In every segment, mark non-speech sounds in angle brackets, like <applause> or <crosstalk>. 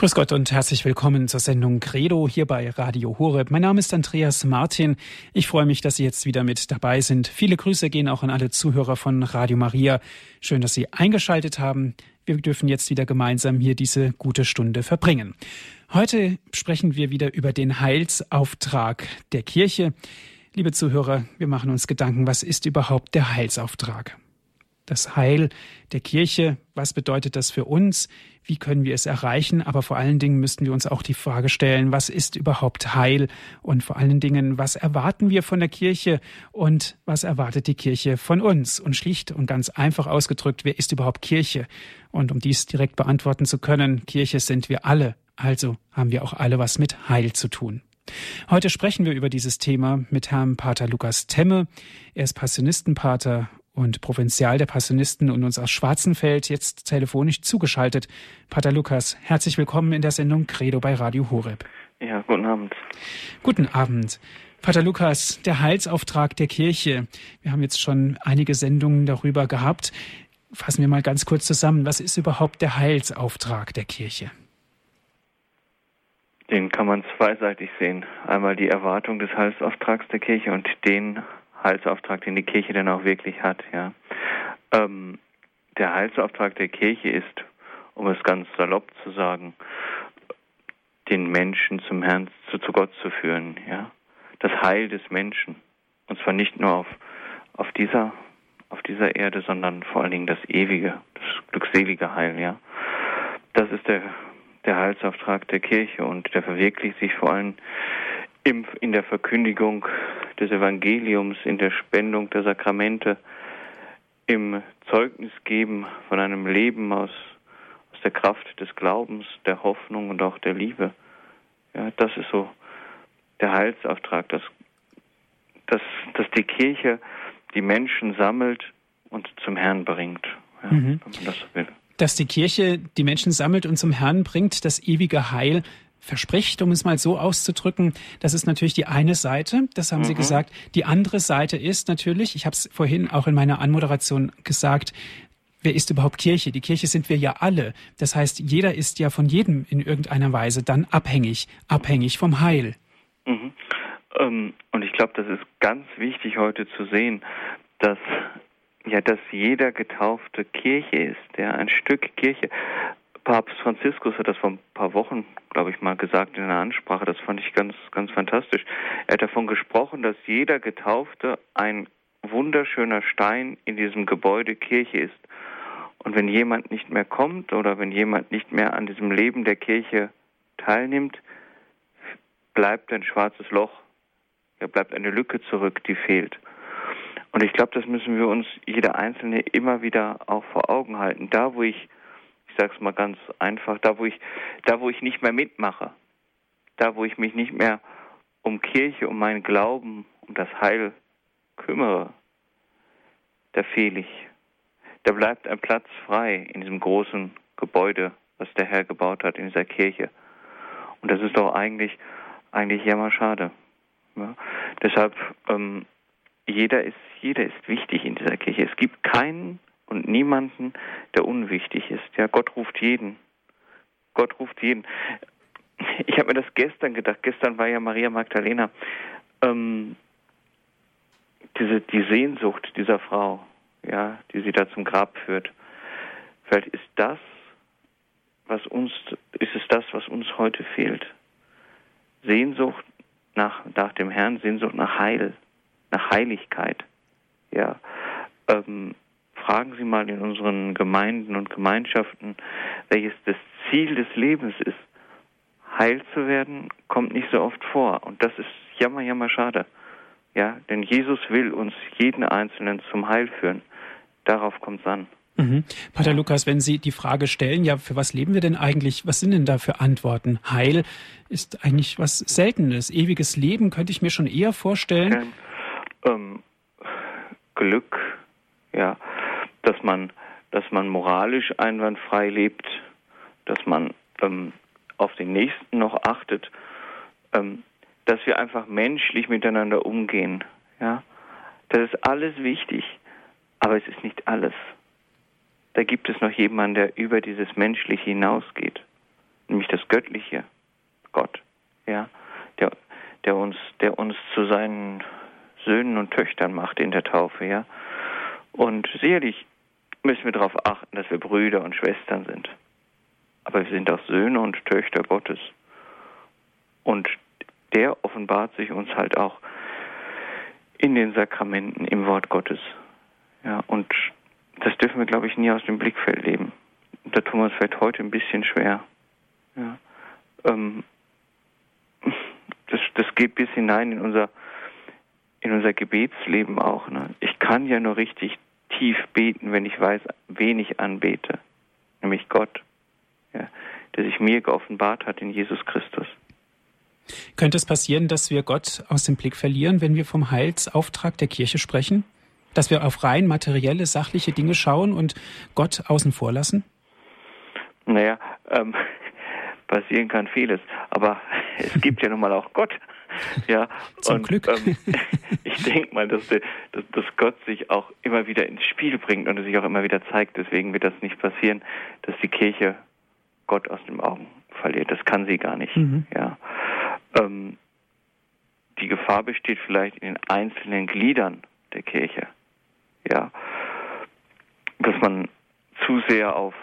Grüß Gott und herzlich willkommen zur Sendung Credo hier bei Radio Horeb. Mein Name ist Andreas Martin. Ich freue mich, dass Sie jetzt wieder mit dabei sind. Viele Grüße gehen auch an alle Zuhörer von Radio Maria. Schön, dass Sie eingeschaltet haben. Wir dürfen jetzt wieder gemeinsam hier diese gute Stunde verbringen. Heute sprechen wir wieder über den Heilsauftrag der Kirche. Liebe Zuhörer, wir machen uns Gedanken, was ist überhaupt der Heilsauftrag? Das Heil der Kirche. Was bedeutet das für uns? Wie können wir es erreichen? Aber vor allen Dingen müssten wir uns auch die Frage stellen, was ist überhaupt Heil? Und vor allen Dingen, was erwarten wir von der Kirche und was erwartet die Kirche von uns? Und schlicht und ganz einfach ausgedrückt, wer ist überhaupt Kirche? Und um dies direkt beantworten zu können, Kirche sind wir alle. Also haben wir auch alle was mit Heil zu tun. Heute sprechen wir über dieses Thema mit Herrn Pater Lukas Temme. Er ist Passionistenpater und Provinzial der Passionisten und uns aus Schwarzenfeld jetzt telefonisch zugeschaltet. Pater Lukas, herzlich willkommen in der Sendung Credo bei Radio Horeb. Ja, guten Abend. Guten Abend. Pater Lukas, der Heilsauftrag der Kirche. Wir haben jetzt schon einige Sendungen darüber gehabt. Fassen wir mal ganz kurz zusammen. Was ist überhaupt der Heilsauftrag der Kirche? Den kann man zweiseitig sehen. Einmal die Erwartung des Heilsauftrags der Kirche und den Heilsauftrag, den die Kirche dann auch wirklich hat. Ja. Ähm, der Heilsauftrag der Kirche ist, um es ganz salopp zu sagen, den Menschen zum Herrn, zu, zu Gott zu führen. Ja. Das Heil des Menschen. Und zwar nicht nur auf, auf dieser auf dieser Erde, sondern vor allen Dingen das ewige, das glückselige Heil, ja. Das ist der, der Heilsauftrag der Kirche und der verwirklicht sich vor allem in der Verkündigung des Evangeliums, in der Spendung der Sakramente, im Zeugnisgeben von einem Leben aus, aus der Kraft des Glaubens, der Hoffnung und auch der Liebe. Ja, das ist so der Heilsauftrag, dass, dass, dass die Kirche die Menschen sammelt und zum Herrn bringt, ja, mhm. wenn man das so will. Dass die Kirche die Menschen sammelt und zum Herrn bringt, das ewige Heil, verspricht, um es mal so auszudrücken. Das ist natürlich die eine Seite, das haben mhm. Sie gesagt. Die andere Seite ist natürlich, ich habe es vorhin auch in meiner Anmoderation gesagt, wer ist überhaupt Kirche? Die Kirche sind wir ja alle. Das heißt, jeder ist ja von jedem in irgendeiner Weise dann abhängig, abhängig vom Heil. Mhm. Ähm, und ich glaube, das ist ganz wichtig heute zu sehen, dass ja, dass jeder getaufte Kirche ist, ja, ein Stück Kirche. Papst Franziskus hat das vor ein paar Wochen, glaube ich, mal gesagt in einer Ansprache. Das fand ich ganz, ganz fantastisch. Er hat davon gesprochen, dass jeder Getaufte ein wunderschöner Stein in diesem Gebäude Kirche ist. Und wenn jemand nicht mehr kommt oder wenn jemand nicht mehr an diesem Leben der Kirche teilnimmt, bleibt ein schwarzes Loch. Ja, bleibt eine Lücke zurück, die fehlt. Und ich glaube, das müssen wir uns jeder Einzelne immer wieder auch vor Augen halten. Da, wo ich ich sage es mal ganz einfach, da wo ich, da wo ich nicht mehr mitmache, da wo ich mich nicht mehr um Kirche, um meinen Glauben, um das Heil kümmere, da fehle ich. Da bleibt ein Platz frei in diesem großen Gebäude, was der Herr gebaut hat in dieser Kirche. Und das ist doch eigentlich, eigentlich jammerschade. Ja? Deshalb, ähm, jeder ist, jeder ist wichtig in dieser Kirche. Es gibt keinen und niemanden, der unwichtig ist. Ja, Gott ruft jeden. Gott ruft jeden. Ich habe mir das gestern gedacht. Gestern war ja Maria Magdalena. Ähm, diese die Sehnsucht dieser Frau, ja, die sie da zum Grab führt. Vielleicht ist das, was uns, ist es das, was uns heute fehlt. Sehnsucht nach, nach dem Herrn, Sehnsucht nach Heil, nach Heiligkeit. Ja, ähm, fragen Sie mal in unseren Gemeinden und Gemeinschaften, welches das Ziel des Lebens ist. Heil zu werden, kommt nicht so oft vor. Und das ist jammer, jammer schade. Ja, denn Jesus will uns jeden Einzelnen zum Heil führen. Darauf kommt es an. Mhm. Pater Lukas, wenn Sie die Frage stellen, ja, für was leben wir denn eigentlich? Was sind denn da für Antworten? Heil ist eigentlich was Seltenes. Ewiges Leben könnte ich mir schon eher vorstellen. Ähm, Glück, ja, dass man, dass man moralisch einwandfrei lebt, dass man ähm, auf den Nächsten noch achtet, ähm, dass wir einfach menschlich miteinander umgehen. Ja, das ist alles wichtig, aber es ist nicht alles. Da gibt es noch jemanden, der über dieses Menschliche hinausgeht, nämlich das Göttliche, Gott, ja, der, der uns, der uns zu seinen Söhnen und Töchtern macht in der Taufe, ja. Und sicherlich müssen wir darauf achten, dass wir Brüder und Schwestern sind. Aber wir sind auch Söhne und Töchter Gottes. Und der offenbart sich uns halt auch in den Sakramenten, im Wort Gottes. Ja, und das dürfen wir, glaube ich, nie aus dem Blickfeld leben. Da tun wir uns vielleicht heute ein bisschen schwer. Ja, ähm, das, das geht bis hinein in unser, in unser Gebetsleben auch. Ne? Ich kann ja nur richtig tief beten, wenn ich weiß, wen ich anbete, nämlich Gott, ja, der sich mir geoffenbart hat in Jesus Christus. Könnte es passieren, dass wir Gott aus dem Blick verlieren, wenn wir vom Heilsauftrag der Kirche sprechen? Dass wir auf rein materielle, sachliche Dinge schauen und Gott außen vor lassen? Naja, ähm, <laughs> passieren kann vieles, aber <laughs> es gibt ja nun mal auch Gott. Ja, Zum und, Glück. Ähm, <laughs> ich denke mal, dass, dass, dass Gott sich auch immer wieder ins Spiel bringt und sich auch immer wieder zeigt. Deswegen wird das nicht passieren, dass die Kirche Gott aus den Augen verliert. Das kann sie gar nicht. Mhm. Ja. Ähm, die Gefahr besteht vielleicht in den einzelnen Gliedern der Kirche. Ja, dass man zu sehr auf,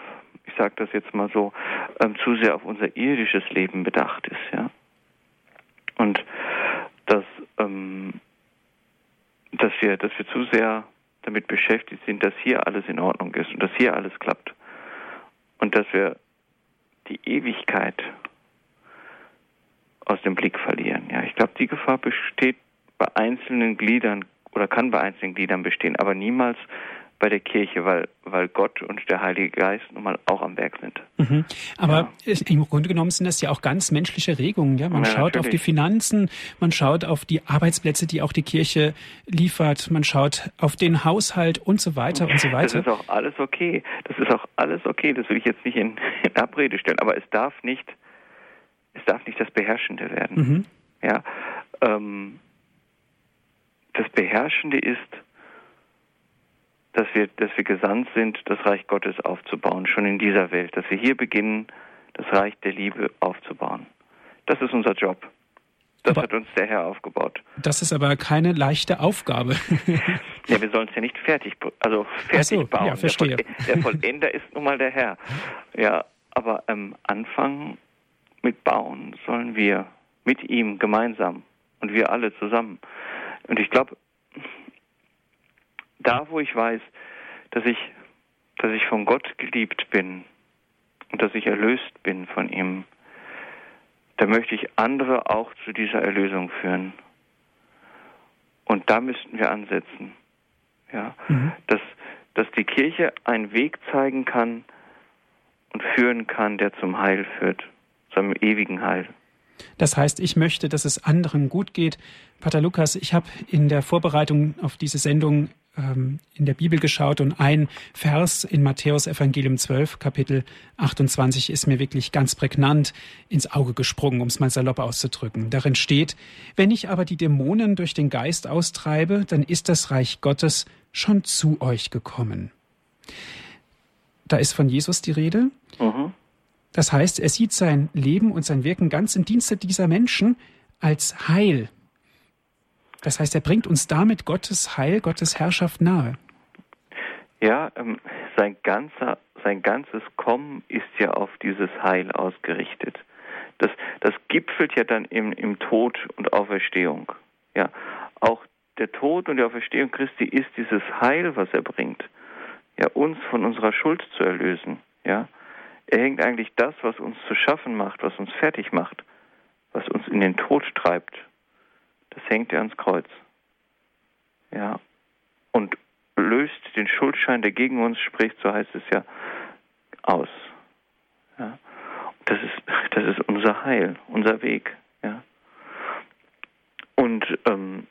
ich sage das jetzt mal so, ähm, zu sehr auf unser irdisches Leben bedacht ist. Ja, ähm, dass wir dass wir zu sehr damit beschäftigt sind, dass hier alles in Ordnung ist und dass hier alles klappt und dass wir die Ewigkeit aus dem Blick verlieren. Ja, ich glaube, die Gefahr besteht bei einzelnen Gliedern oder kann bei einzelnen Gliedern bestehen, aber niemals bei der Kirche, weil, weil Gott und der Heilige Geist nun mal auch am Werk sind. Mhm. Aber ja. im Grunde genommen sind das ja auch ganz menschliche Regungen. Ja? Man ja, schaut natürlich. auf die Finanzen, man schaut auf die Arbeitsplätze, die auch die Kirche liefert, man schaut auf den Haushalt und so weiter und so weiter. Das ist auch alles okay. Das ist auch alles okay. Das will ich jetzt nicht in, in Abrede stellen. Aber es darf nicht es darf nicht das Beherrschende werden. Mhm. Ja, ähm, das Beherrschende ist, dass wir, dass wir gesandt sind, das Reich Gottes aufzubauen, schon in dieser Welt, dass wir hier beginnen, das Reich der Liebe aufzubauen. Das ist unser Job. Das aber hat uns der Herr aufgebaut. Das ist aber keine leichte Aufgabe. <laughs> ja, wir sollen es ja nicht fertig, also fertig so, bauen. Ja, verstehe. Der, Voll, der Vollender ist nun mal der Herr. Ja, aber am Anfang mitbauen sollen wir mit ihm gemeinsam und wir alle zusammen. Und ich glaube, da wo ich weiß, dass ich, dass ich von Gott geliebt bin und dass ich erlöst bin von ihm, da möchte ich andere auch zu dieser Erlösung führen. Und da müssten wir ansetzen. Ja, mhm. dass, dass die Kirche einen Weg zeigen kann und führen kann, der zum Heil führt zum ewigen Heil. Das heißt, ich möchte, dass es anderen gut geht. Pater Lukas, ich habe in der Vorbereitung auf diese Sendung ähm, in der Bibel geschaut und ein Vers in Matthäus Evangelium 12, Kapitel 28 ist mir wirklich ganz prägnant ins Auge gesprungen, um es mal salopp auszudrücken. Darin steht, wenn ich aber die Dämonen durch den Geist austreibe, dann ist das Reich Gottes schon zu euch gekommen. Da ist von Jesus die Rede. Mhm. Das heißt, er sieht sein Leben und sein Wirken ganz im Dienste dieser Menschen als Heil. Das heißt, er bringt uns damit Gottes Heil, Gottes Herrschaft nahe. Ja, ähm, sein, ganzer, sein ganzes Kommen ist ja auf dieses Heil ausgerichtet. Das, das gipfelt ja dann im, im Tod und Auferstehung. Ja, auch der Tod und die Auferstehung Christi ist dieses Heil, was er bringt. Ja, uns von unserer Schuld zu erlösen. Ja, er hängt eigentlich das, was uns zu schaffen macht, was uns fertig macht, was uns in den Tod treibt, das hängt er ans Kreuz. Ja. Und löst den Schuldschein, der gegen uns spricht, so heißt es ja, aus. Ja. Das ist, das ist unser Heil, unser Weg. Ja. Und ähm,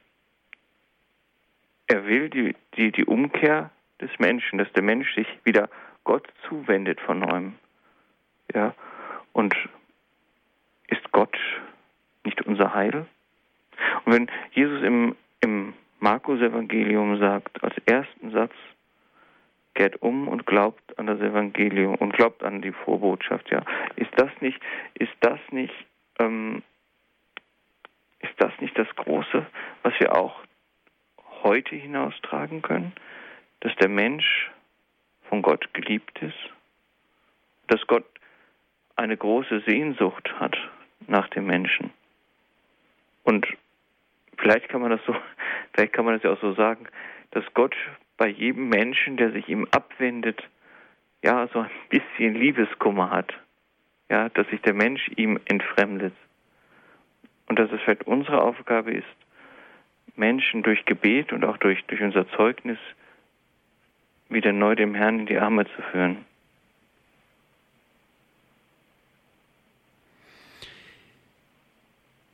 er will die, die, die Umkehr des Menschen, dass der Mensch sich wieder Gott zuwendet von neuem. Ja, und ist Gott nicht unser Heil? Und wenn Jesus im, im Markus-Evangelium sagt, als ersten Satz, kehrt um und glaubt an das Evangelium und glaubt an die Vorbotschaft. Ja, ist das nicht, ist das nicht, ähm, ist das nicht das Große, was wir auch heute hinaustragen können, dass der Mensch von Gott geliebt ist, dass Gott eine große Sehnsucht hat nach dem Menschen. Und vielleicht kann man das so, <laughs> vielleicht kann man das ja auch so sagen, dass Gott bei jedem Menschen, der sich ihm abwendet, ja, so ein bisschen Liebeskummer hat. Ja, dass sich der Mensch ihm entfremdet. Und dass es vielleicht unsere Aufgabe ist, Menschen durch Gebet und auch durch, durch unser Zeugnis wieder neu dem Herrn in die Arme zu führen.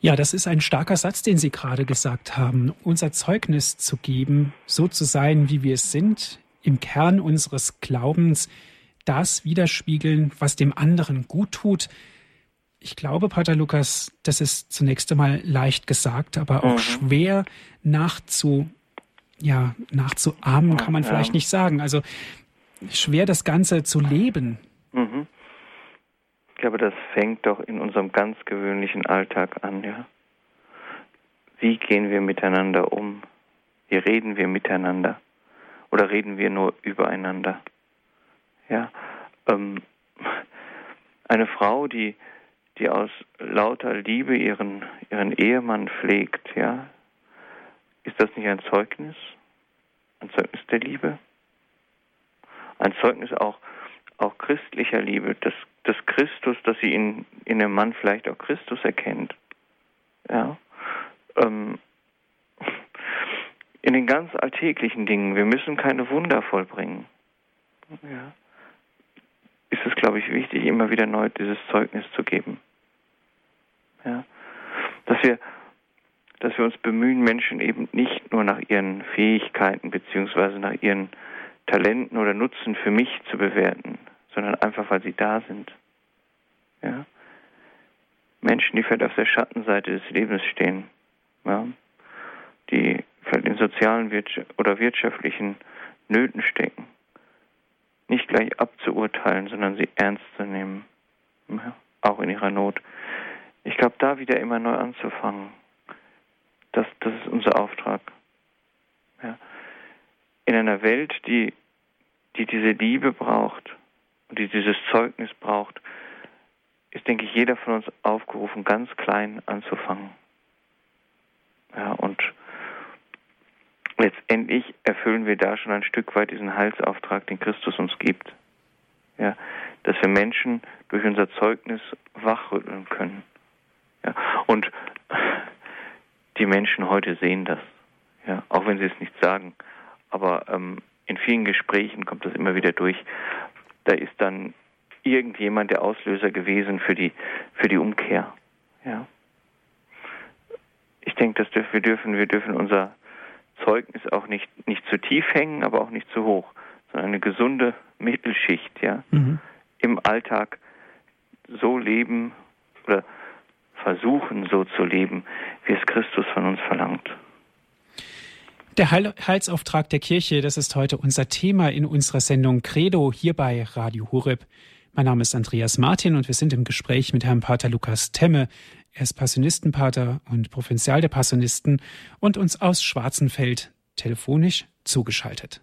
Ja, das ist ein starker Satz, den Sie gerade gesagt haben. Unser Zeugnis zu geben, so zu sein, wie wir es sind, im Kern unseres Glaubens, das widerspiegeln, was dem anderen gut tut. Ich glaube, Pater Lukas, das ist zunächst einmal leicht gesagt, aber auch mhm. schwer nachzu, ja, nachzuahmen, kann man ja. vielleicht nicht sagen. Also schwer das Ganze zu leben. Mhm glaube, das fängt doch in unserem ganz gewöhnlichen Alltag an, ja. Wie gehen wir miteinander um? Wie reden wir miteinander? Oder reden wir nur übereinander? Ja, ähm, eine Frau, die, die aus lauter Liebe ihren, ihren Ehemann pflegt, ja, ist das nicht ein Zeugnis? Ein Zeugnis der Liebe? Ein Zeugnis auch, auch christlicher Liebe, das des Christus, dass sie in, in dem Mann vielleicht auch Christus erkennt. Ja. Ähm, in den ganz alltäglichen Dingen, wir müssen keine Wunder vollbringen. Ja. Ist es, glaube ich, wichtig, immer wieder neu dieses Zeugnis zu geben. Ja. Dass wir, dass wir uns bemühen, Menschen eben nicht nur nach ihren Fähigkeiten beziehungsweise nach ihren Talenten oder Nutzen für mich zu bewerten, sondern einfach, weil sie da sind. Ja? Menschen, die vielleicht auf der Schattenseite des Lebens stehen, ja? die vielleicht in sozialen oder wirtschaftlichen Nöten stecken, nicht gleich abzuurteilen, sondern sie ernst zu nehmen, ja? auch in ihrer Not. Ich glaube, da wieder immer neu anzufangen, das, das ist unser Auftrag. Ja? In einer Welt, die, die diese Liebe braucht, die dieses Zeugnis braucht, ist, denke ich, jeder von uns aufgerufen, ganz klein anzufangen. Ja, und letztendlich erfüllen wir da schon ein Stück weit diesen Heilsauftrag, den Christus uns gibt. Ja, dass wir Menschen durch unser Zeugnis wachrütteln können. Ja, und die Menschen heute sehen das, ja, auch wenn sie es nicht sagen. Aber ähm, in vielen Gesprächen kommt das immer wieder durch, da ist dann irgendjemand der Auslöser gewesen für die, für die Umkehr. Ja. Ich denke, dass wir dürfen, wir dürfen unser Zeugnis auch nicht, nicht zu tief hängen, aber auch nicht zu hoch, sondern eine gesunde Mittelschicht, ja. Mhm. Im Alltag so leben oder versuchen so zu leben, wie es Christus von uns verlangt. Der Heilsauftrag der Kirche, das ist heute unser Thema in unserer Sendung Credo hier bei Radio Horeb. Mein Name ist Andreas Martin und wir sind im Gespräch mit Herrn Pater Lukas Temme. Er ist Passionistenpater und Provinzial der Passionisten und uns aus Schwarzenfeld telefonisch zugeschaltet.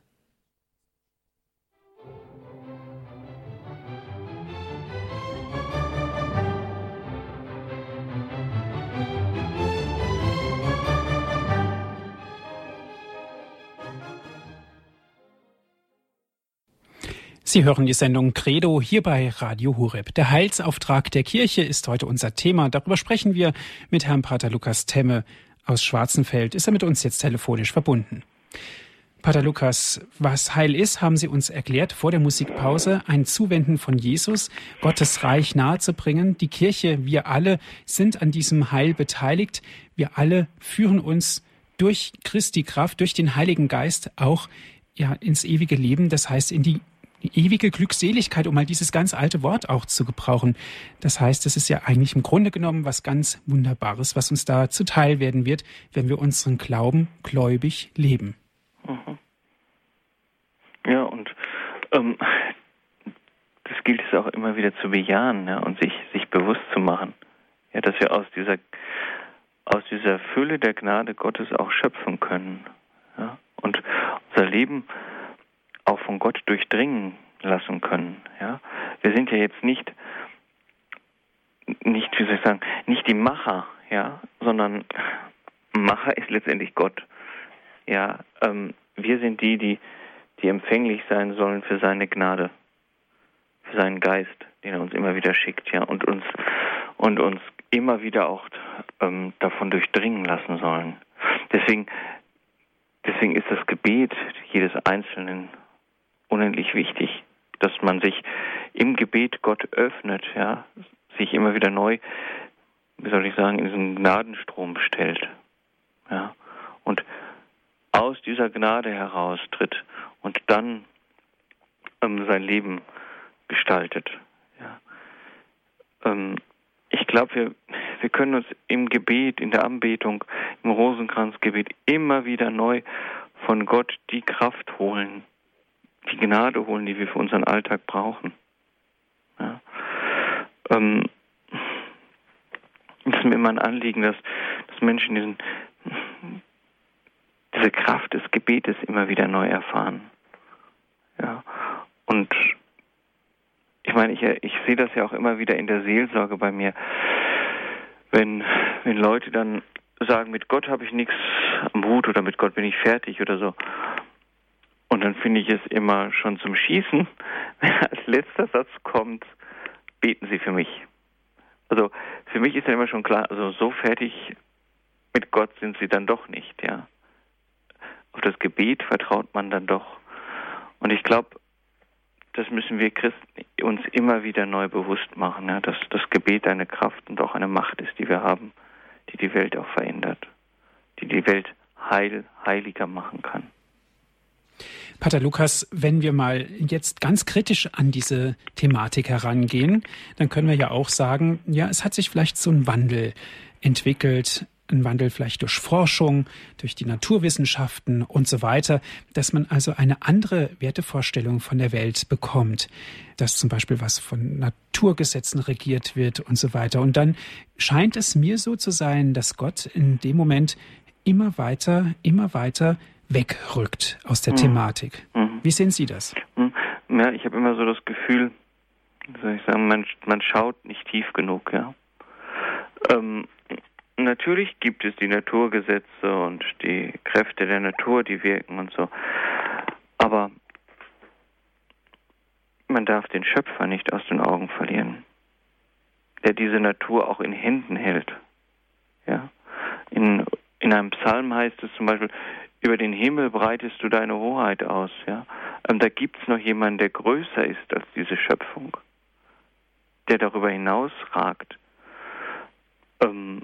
Sie hören die Sendung Credo hier bei Radio Hureb. Der Heilsauftrag der Kirche ist heute unser Thema. Darüber sprechen wir mit Herrn Pater Lukas Temme aus Schwarzenfeld. Ist er mit uns jetzt telefonisch verbunden? Pater Lukas, was Heil ist, haben Sie uns erklärt vor der Musikpause. Ein Zuwenden von Jesus, Gottes Reich nahezubringen. Die Kirche, wir alle sind an diesem Heil beteiligt. Wir alle führen uns durch Christi Kraft, durch den Heiligen Geist auch ja, ins ewige Leben, das heißt in die ewige Glückseligkeit, um mal dieses ganz alte Wort auch zu gebrauchen. Das heißt, es ist ja eigentlich im Grunde genommen was ganz Wunderbares, was uns da zuteil werden wird, wenn wir unseren Glauben gläubig leben. Mhm. Ja, und Ähm, das gilt es auch immer wieder zu bejahen ja, und sich, sich bewusst zu machen, ja, dass wir aus dieser, aus dieser Fülle der Gnade Gottes auch schöpfen können ja, und unser Leben auch von Gott durchdringen lassen können. Ja. Wir sind ja jetzt nicht, nicht, wie soll ich sagen, nicht die Macher, ja, sondern Macher ist letztendlich Gott. Ja, ähm, wir sind die, die, die empfänglich sein sollen für seine Gnade, für seinen Geist, den er uns immer wieder schickt, ja, und uns und uns immer wieder auch ähm, davon durchdringen lassen sollen. Deswegen, deswegen ist das Gebet jedes Einzelnen unendlich wichtig, dass man sich im Gebet Gott öffnet, ja, sich immer wieder neu, wie soll ich sagen, in diesen Gnadenstrom stellt, ja, und aus dieser Gnade heraustritt und dann ähm, sein Leben gestaltet. Ja. Ähm, ich glaube, wir, wir können uns im Gebet, in der Anbetung, im Rosenkranzgebet immer wieder neu von Gott die Kraft holen, die Gnade holen, die wir für unseren Alltag brauchen. Ja. Ähm, es ist mir immer ein Anliegen, dass, dass Menschen diesen, diese Kraft des Gebetes immer wieder neu erfahren. Ja. Und ich meine, ich, ich sehe das ja auch immer wieder in der Seelsorge bei mir, wenn, wenn Leute dann sagen, mit Gott habe ich nichts am Hut oder mit Gott bin ich fertig oder so. Und dann finde ich es immer schon zum Schießen, wenn <laughs> als letzter Satz kommt, beten Sie für mich. Also für mich ist ja immer schon klar, also so fertig mit Gott sind Sie dann doch nicht, ja. Auf das Gebet vertraut man dann doch. Und ich glaube, das müssen wir Christen uns immer wieder neu bewusst machen, ja, dass das Gebet eine Kraft und auch eine Macht ist, die wir haben, die die Welt auch verändert, die die Welt heil, heiliger machen kann. Pater Lukas, wenn wir mal jetzt ganz kritisch an diese Thematik herangehen, dann können wir ja auch sagen, ja, es hat sich vielleicht so ein Wandel entwickelt ein Wandel vielleicht durch Forschung, durch die Naturwissenschaften und so weiter, dass man also eine andere Wertevorstellung von der Welt bekommt, dass zum Beispiel was von Naturgesetzen regiert wird und so weiter. Und dann scheint es mir so zu sein, dass Gott in dem Moment immer weiter, immer weiter wegrückt aus der mhm. Thematik. Mhm. Wie sehen Sie das? Mhm. Ja, ich habe immer so das Gefühl, soll ich sagen, man, man schaut nicht tief genug, ja. Ähm, Natürlich gibt es die Naturgesetze und die Kräfte der Natur, die wirken und so. Aber man darf den Schöpfer nicht aus den Augen verlieren, der diese Natur auch in Händen hält. Ja? In, in einem Psalm heißt es zum Beispiel, über den Himmel breitest du deine Hoheit aus. Ja? Ähm, da gibt es noch jemanden, der größer ist als diese Schöpfung, der darüber hinaus ragt. Ähm,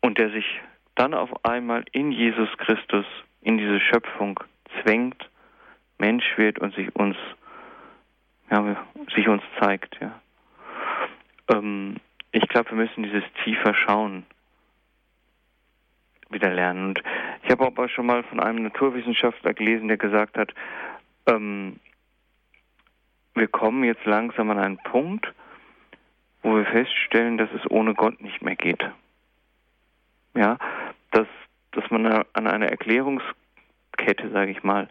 und der sich dann auf einmal in Jesus Christus, in diese Schöpfung zwängt, Mensch wird und sich uns, ja, sich uns zeigt. Ja. Ähm, ich glaube, wir müssen dieses tiefer Schauen wieder lernen. Und ich habe aber schon mal von einem Naturwissenschaftler gelesen, der gesagt hat, ähm, wir kommen jetzt langsam an einen Punkt, wo wir feststellen, dass es ohne Gott nicht mehr geht ja, dass, dass man an einer Erklärungskette, sage ich mal,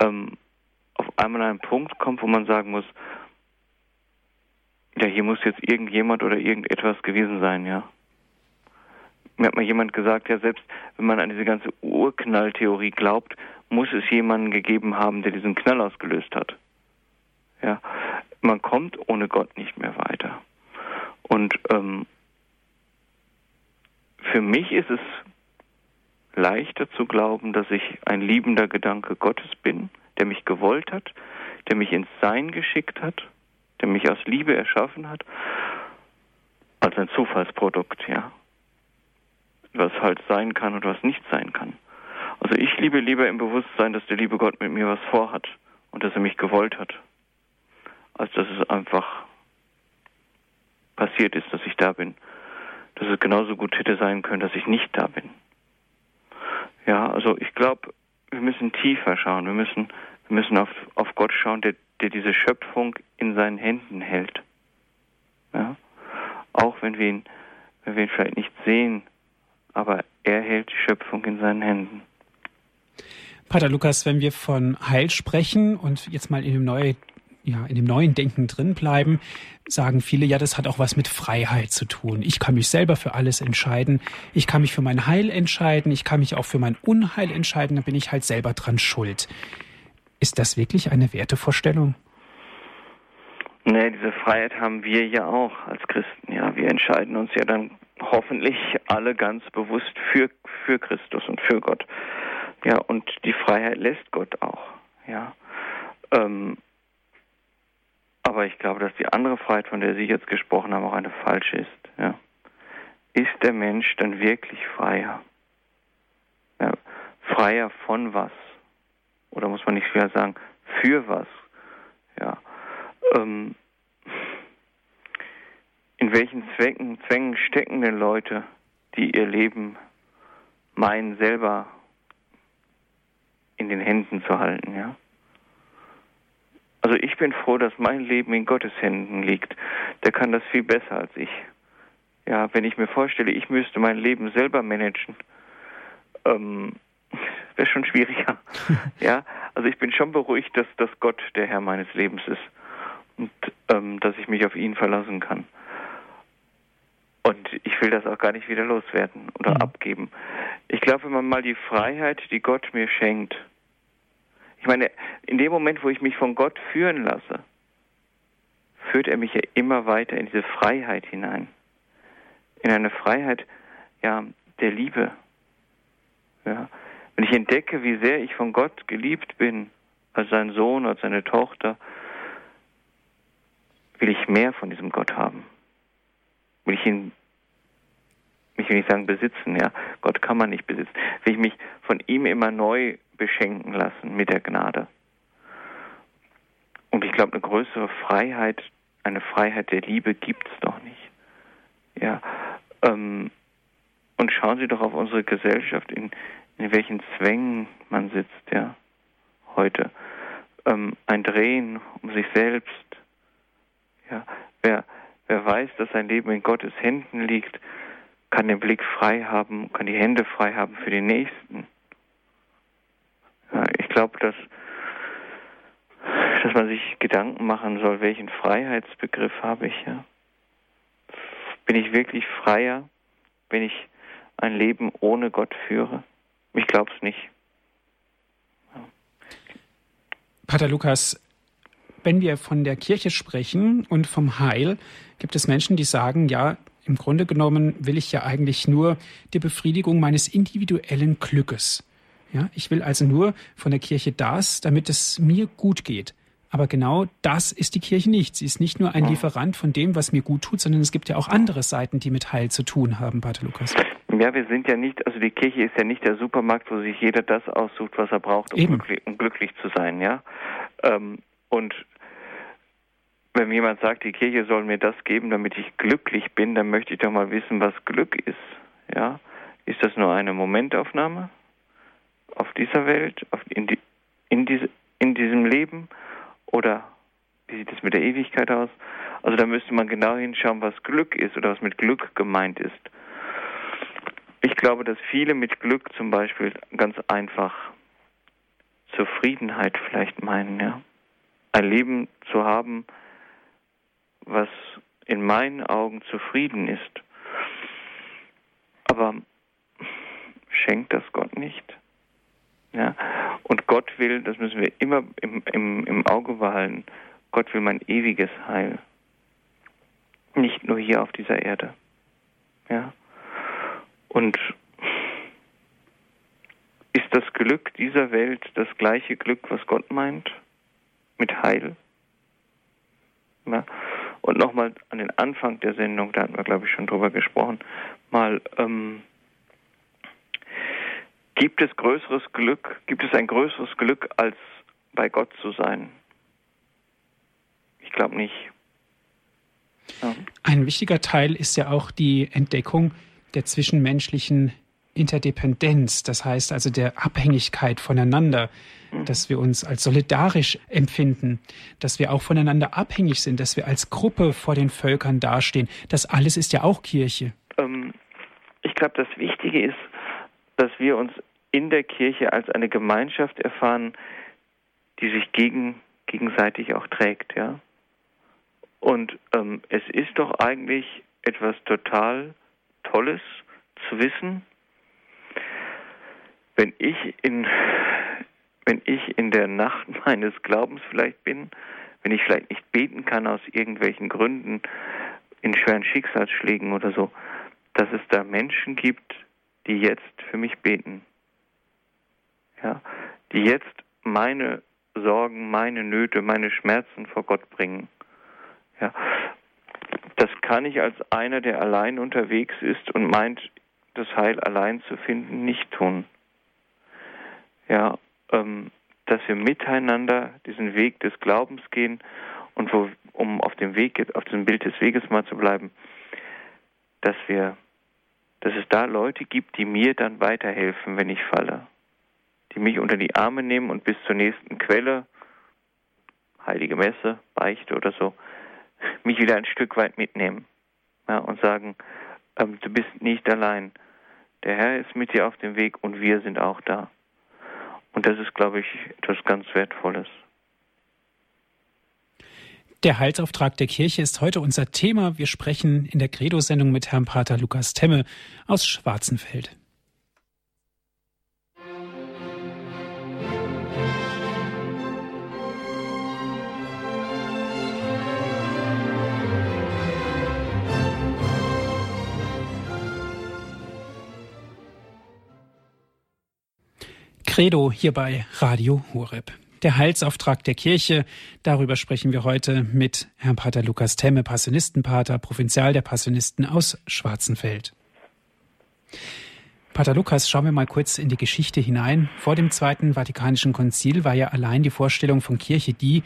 ähm, auf einmal an einen Punkt kommt, wo man sagen muss, ja, hier muss jetzt irgendjemand oder irgendetwas gewesen sein, ja. Mir hat mal jemand gesagt, ja, selbst wenn man an diese ganze Urknalltheorie glaubt, muss es jemanden gegeben haben, der diesen Knall ausgelöst hat. Ja, man kommt ohne Gott nicht mehr weiter. Und ähm, für mich ist es leichter zu glauben, dass ich ein liebender Gedanke Gottes bin, der mich gewollt hat, der mich ins Sein geschickt hat, der mich aus Liebe erschaffen hat, als ein Zufallsprodukt, ja. Was halt sein kann und was nicht sein kann. Also ich liebe lieber im Bewusstsein, dass der liebe Gott mit mir was vorhat und dass er mich gewollt hat, als dass es einfach passiert ist, dass ich da bin dass es genauso gut hätte sein können, dass ich nicht da bin. Ja, also ich glaube, wir müssen tiefer schauen. Wir müssen, Wir müssen auf, auf Gott schauen, der, der diese Schöpfung in seinen Händen hält. Ja? Auch wenn wir, ihn, wenn wir ihn vielleicht nicht sehen, aber er hält die Schöpfung in seinen Händen. Pater Lukas, wenn wir von Heil sprechen und jetzt mal in dem, neue, ja, in dem neuen Denken drin bleiben, sagen viele, ja, das hat auch was mit Freiheit zu tun. Ich kann mich selber für alles entscheiden. Ich kann mich für mein Heil entscheiden. Ich kann mich auch für mein Unheil entscheiden. Da bin ich halt selber dran schuld. Ist das wirklich eine Wertevorstellung? Nee, diese Freiheit haben wir ja auch als Christen. Ja, wir entscheiden uns ja dann hoffentlich alle ganz bewusst für, für Christus und für Gott. Ja, und die Freiheit lässt Gott auch. Ja. Ähm, aber ich glaube, dass die andere Freiheit, von der Sie jetzt gesprochen haben, auch eine falsche ist. Ja. Ist der Mensch dann wirklich freier? Ja. Freier von was? Oder muss man nicht mehr sagen, für was? Ja. Ähm, in welchen Zwecken, Zwängen stecken denn Leute, die ihr Leben meinen, selber in den Händen zu halten, ja? Also ich bin froh, dass mein Leben in Gottes Händen liegt. Der kann das viel besser als ich. Ja, wenn ich mir vorstelle, ich müsste mein Leben selber managen, ähm, <laughs> wäre schon schwieriger. <laughs> ja, also ich bin schon beruhigt, dass, dass Gott der Herr meines Lebens ist und ähm, dass ich mich auf ihn verlassen kann. Und ich will das auch gar nicht wieder loswerden oder mhm. abgeben. Ich glaube, wenn man mal die Freiheit, die Gott mir schenkt, ich meine, in dem Moment, wo ich mich von Gott führen lasse, führt er mich ja immer weiter in diese Freiheit hinein. In eine Freiheit, ja, der Liebe. Ja. Wenn ich entdecke, wie sehr ich von Gott geliebt bin, als sein Sohn, als seine Tochter, will ich mehr von diesem Gott haben. Will ich ihn, ich will nicht sagen besitzen, ja. Gott kann man nicht besitzen. Will ich mich von ihm immer neu beschenken lassen mit der Gnade. Und ich glaube, eine größere Freiheit, eine Freiheit der Liebe gibt es doch nicht. Ja, ähm, und schauen Sie doch auf unsere Gesellschaft, in, in welchen Zwängen man sitzt, ja, heute. Ähm, ein Drehen um sich selbst. Ja, wer, wer weiß, dass sein Leben in Gottes Händen liegt, kann den Blick frei haben, kann die Hände frei haben für den Nächsten ich glaube, dass, dass man sich Gedanken machen soll, welchen Freiheitsbegriff habe ich. Ja? Bin ich wirklich freier, wenn ich ein Leben ohne Gott führe? Ich glaube es nicht. Ja. Pater Lukas, wenn wir von der Kirche sprechen und vom Heil, gibt es Menschen, die sagen, ja, im Grunde genommen will ich ja eigentlich nur die Befriedigung meines individuellen Glückes. Ja, ich will also nur von der Kirche das, damit es mir gut geht. Aber genau das ist die Kirche nicht. Sie ist nicht nur ein Lieferant von dem, was mir gut tut, sondern es gibt ja auch andere Seiten, die mit Heil zu tun haben, Pater Lukas. Ja, wir sind ja nicht, also die Kirche ist ja nicht der Supermarkt, wo sich jeder das aussucht, was er braucht, um, glücklich, um glücklich, zu sein, ja. Ähm, und wenn jemand sagt, die Kirche soll mir das geben, damit ich glücklich bin, dann möchte ich doch mal wissen, was Glück ist, ja. Ist das nur eine Momentaufnahme? auf dieser Welt, auf, in, die, in, diese, in diesem Leben oder wie sieht es mit der Ewigkeit aus? Also da müsste man genau hinschauen, was Glück ist oder was mit Glück gemeint ist. Ich glaube, dass viele mit Glück zum Beispiel ganz einfach Zufriedenheit vielleicht meinen, ja. Ein Leben zu haben, was in meinen Augen zufrieden ist. Aber schenkt das Gott nicht? Ja? Und Gott will, das müssen wir immer im, im, im Auge behalten, Gott will mein ewiges Heil. Nicht nur hier auf dieser Erde. Ja? Und ist das Glück dieser Welt das gleiche Glück, was Gott meint? Mit Heil? Ja? Und nochmal an den Anfang der Sendung, da hatten wir, glaube ich, schon drüber gesprochen, mal ähm, Gibt es größeres Glück, gibt es ein größeres Glück, als bei Gott zu sein? Ich glaube nicht. Ja. Ein wichtiger Teil ist ja auch die Entdeckung der zwischenmenschlichen Interdependenz, das heißt also der Abhängigkeit voneinander, mhm. dass wir uns als solidarisch empfinden, dass wir auch voneinander abhängig sind, dass wir als Gruppe vor den Völkern dastehen. Das alles ist ja auch Kirche. Ähm, ich glaube, das Wichtige ist, dass wir uns in der Kirche als eine Gemeinschaft erfahren, die sich gegen, gegenseitig auch trägt, ja. Und ähm, es ist doch eigentlich etwas total Tolles zu wissen, wenn ich in wenn ich in der Nacht <laughs> meines Glaubens vielleicht bin, wenn ich vielleicht nicht beten kann aus irgendwelchen Gründen, in schweren Schicksalsschlägen oder so, dass es da Menschen gibt, die jetzt für mich beten. Ja, die jetzt meine Sorgen, meine Nöte, meine Schmerzen vor Gott bringen. Ja, das kann ich als einer, der allein unterwegs ist und meint, das Heil allein zu finden, nicht tun. Ja, ähm, dass wir miteinander diesen Weg des Glaubens gehen und wo, um auf dem Weg, auf diesem Bild des Weges mal zu bleiben, dass wir, dass es da Leute gibt, die mir dann weiterhelfen, wenn ich falle, die mich unter die Arme nehmen und bis zur nächsten Quelle, heilige Messe, Beichte oder so, mich wieder ein Stück weit mitnehmen ja, und sagen, ähm, du bist nicht allein. Der Herr ist mit dir auf dem Weg und wir sind auch da. Und das ist, glaube ich, etwas ganz Wertvolles. Der Heilsauftrag der Kirche ist heute unser Thema. Wir sprechen in der Credo-Sendung mit Herrn Pater Lukas Temme aus Schwarzenfeld. Credo hier bei Radio Horeb. Der Heilsauftrag der Kirche, darüber sprechen wir heute mit Herrn Pater Lukas Temme, Passionistenpater, Provinzial der Passionisten aus Schwarzenfeld. Pater Lukas, schauen wir mal kurz in die Geschichte hinein. Vor dem Zweiten Vatikanischen Konzil war ja allein die Vorstellung von Kirche die,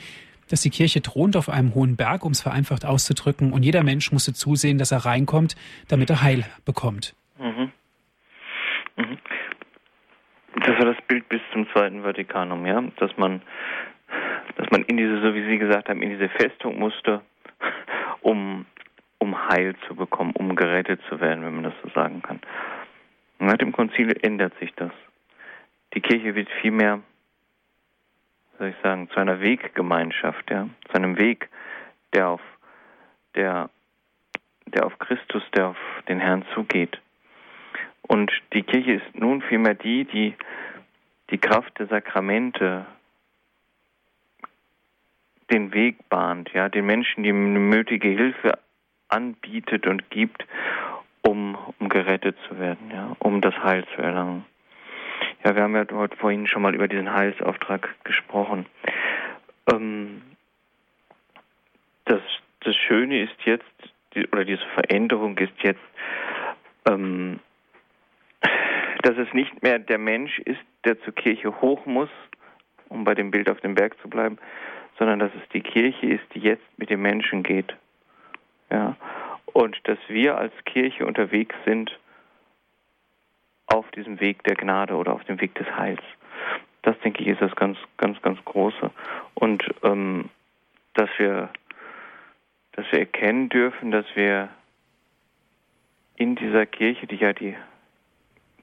dass die Kirche thront auf einem hohen Berg, um es vereinfacht auszudrücken, und jeder Mensch musste zusehen, dass er reinkommt, damit er Heil bekommt. Mhm. Mhm. Das war das Bild bis zum Zweiten Vatikanum, ja, dass man, dass man in diese, so wie Sie gesagt haben, in diese Festung musste, <laughs> um, um Heil zu bekommen, um gerettet zu werden, wenn man das so sagen kann. Und nach dem Konzil ändert sich das. Die Kirche wird vielmehr, soll ich sagen, zu einer Weggemeinschaft, ja, zu einem Weg, der auf, der, der auf Christus, der auf den Herrn zugeht. Und die Kirche ist nun vielmehr die, die die Kraft der Sakramente den Weg bahnt, ja, den Menschen die nötige Hilfe anbietet und gibt, um, um gerettet zu werden, ja, um das Heil zu erlangen. Ja, wir haben ja heute vorhin schon mal über diesen Heilsauftrag gesprochen. Ähm, das, das Schöne ist jetzt, die, oder diese Veränderung ist jetzt, ähm, dass es nicht mehr der Mensch ist, der zur Kirche hoch muss, um bei dem Bild auf dem Berg zu bleiben, sondern dass es die Kirche ist, die jetzt mit dem Menschen geht. Ja. Und dass wir als Kirche unterwegs sind auf diesem Weg der Gnade oder auf dem Weg des Heils. Das denke ich ist das ganz, ganz, ganz Große. Und ähm, dass wir, dass wir erkennen dürfen, dass wir in dieser Kirche, die ja die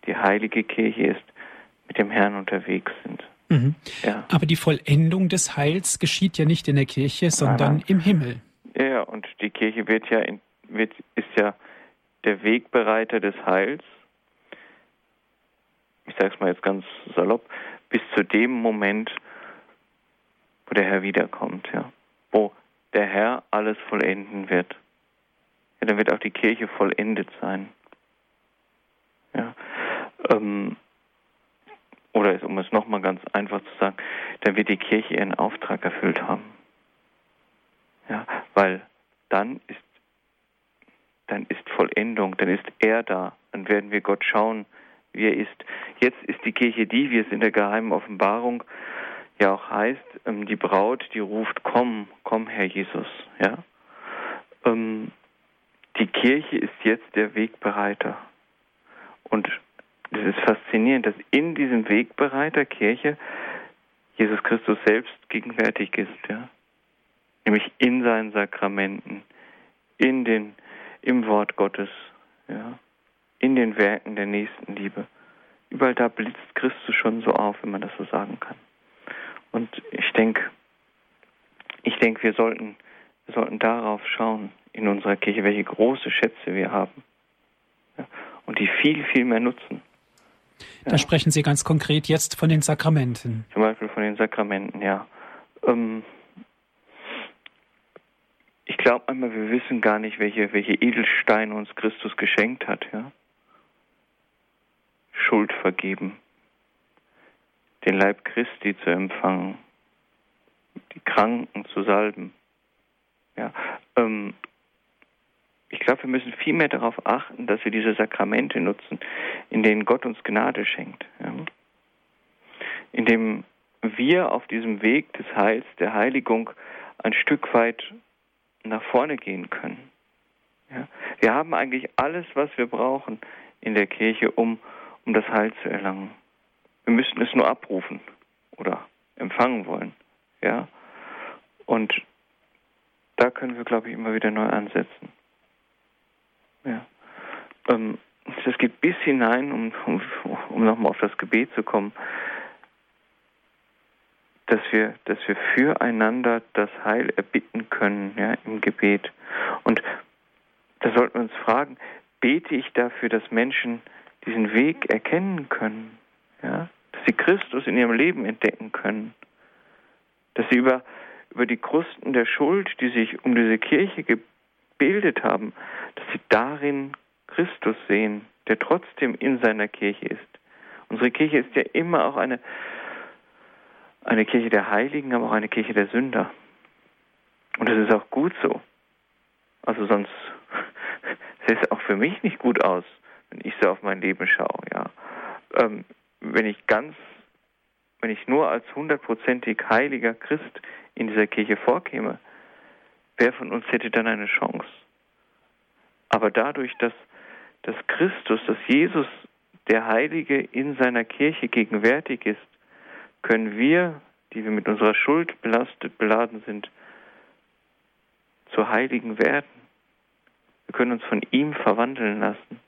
die heilige Kirche ist, mit dem Herrn unterwegs sind. Mhm. Ja. Aber die Vollendung des Heils geschieht ja nicht in der Kirche, sondern Aha. im Himmel. Ja, und die Kirche wird ja in, wird, ist ja der Wegbereiter des Heils. Ich sage es mal jetzt ganz salopp, bis zu dem Moment, wo der Herr wiederkommt, ja, wo der Herr alles vollenden wird. Ja, dann wird auch die Kirche vollendet sein. Ja. Ähm, oder um es nochmal ganz einfach zu sagen, dann wird die Kirche ihren Auftrag erfüllt haben. Ja, weil dann ist, dann ist Vollendung, dann ist er da, dann werden wir Gott schauen, wie er ist. Jetzt ist die Kirche die, wie es in der geheimen Offenbarung ja auch heißt, ähm, die Braut, die ruft, komm, komm, Herr Jesus, ja. Ähm, die Kirche ist jetzt der Wegbereiter. Und das ist faszinierend, dass in diesem Wegbereiter Kirche Jesus Christus selbst gegenwärtig ist, ja. Nämlich in seinen Sakramenten, in den, im Wort Gottes, ja, in den Werken der Nächstenliebe. Überall da blitzt Christus schon so auf, wenn man das so sagen kann. Und ich denke, ich denke, wir sollten, wir sollten darauf schauen in unserer Kirche, welche große Schätze wir haben. Ja, und die viel, viel mehr nutzen. Da sprechen Sie ganz konkret jetzt von den Sakramenten. Zum Beispiel von den Sakramenten, ja. Ähm, ich glaube einmal, wir wissen gar nicht, welche, welche Edelsteine uns Christus geschenkt hat, ja. Schuld vergeben, den Leib Christi zu empfangen, die Kranken zu salben. Ja, ähm, ich glaube, wir müssen viel mehr darauf achten, dass wir diese Sakramente nutzen, in denen Gott uns Gnade schenkt. Ja. Indem wir auf diesem Weg des Heils, der Heiligung, ein Stück weit nach vorne gehen können. Ja. Wir haben eigentlich alles, was wir brauchen in der Kirche, um, um das Heil zu erlangen. Wir müssten es nur abrufen oder empfangen wollen. Ja. Und da können wir, glaube ich, immer wieder neu ansetzen. Ja. Ähm, das geht bis hinein, um, um, um nochmal auf das Gebet zu kommen, dass wir, dass wir füreinander das Heil erbitten können ja, im Gebet. Und da sollten wir uns fragen, bete ich dafür, dass Menschen diesen Weg erkennen können, ja, dass sie Christus in ihrem Leben entdecken können, dass sie über, über die Krusten der Schuld, die sich um diese Kirche gebildet haben, dass sie darin Christus sehen, der trotzdem in seiner Kirche ist. Unsere Kirche ist ja immer auch eine, eine Kirche der Heiligen, aber auch eine Kirche der Sünder. Und das ist auch gut so. Also sonst <laughs> sähe es auch für mich nicht gut aus, wenn ich so auf mein Leben schaue. Ja. Ähm, wenn ich ganz, wenn ich nur als hundertprozentig heiliger Christ in dieser Kirche vorkäme, wer von uns hätte dann eine Chance? Aber dadurch, dass, dass Christus, dass Jesus, der Heilige, in seiner Kirche gegenwärtig ist, können wir, die wir mit unserer Schuld belastet, beladen sind, zu Heiligen werden. Wir können uns von ihm verwandeln lassen.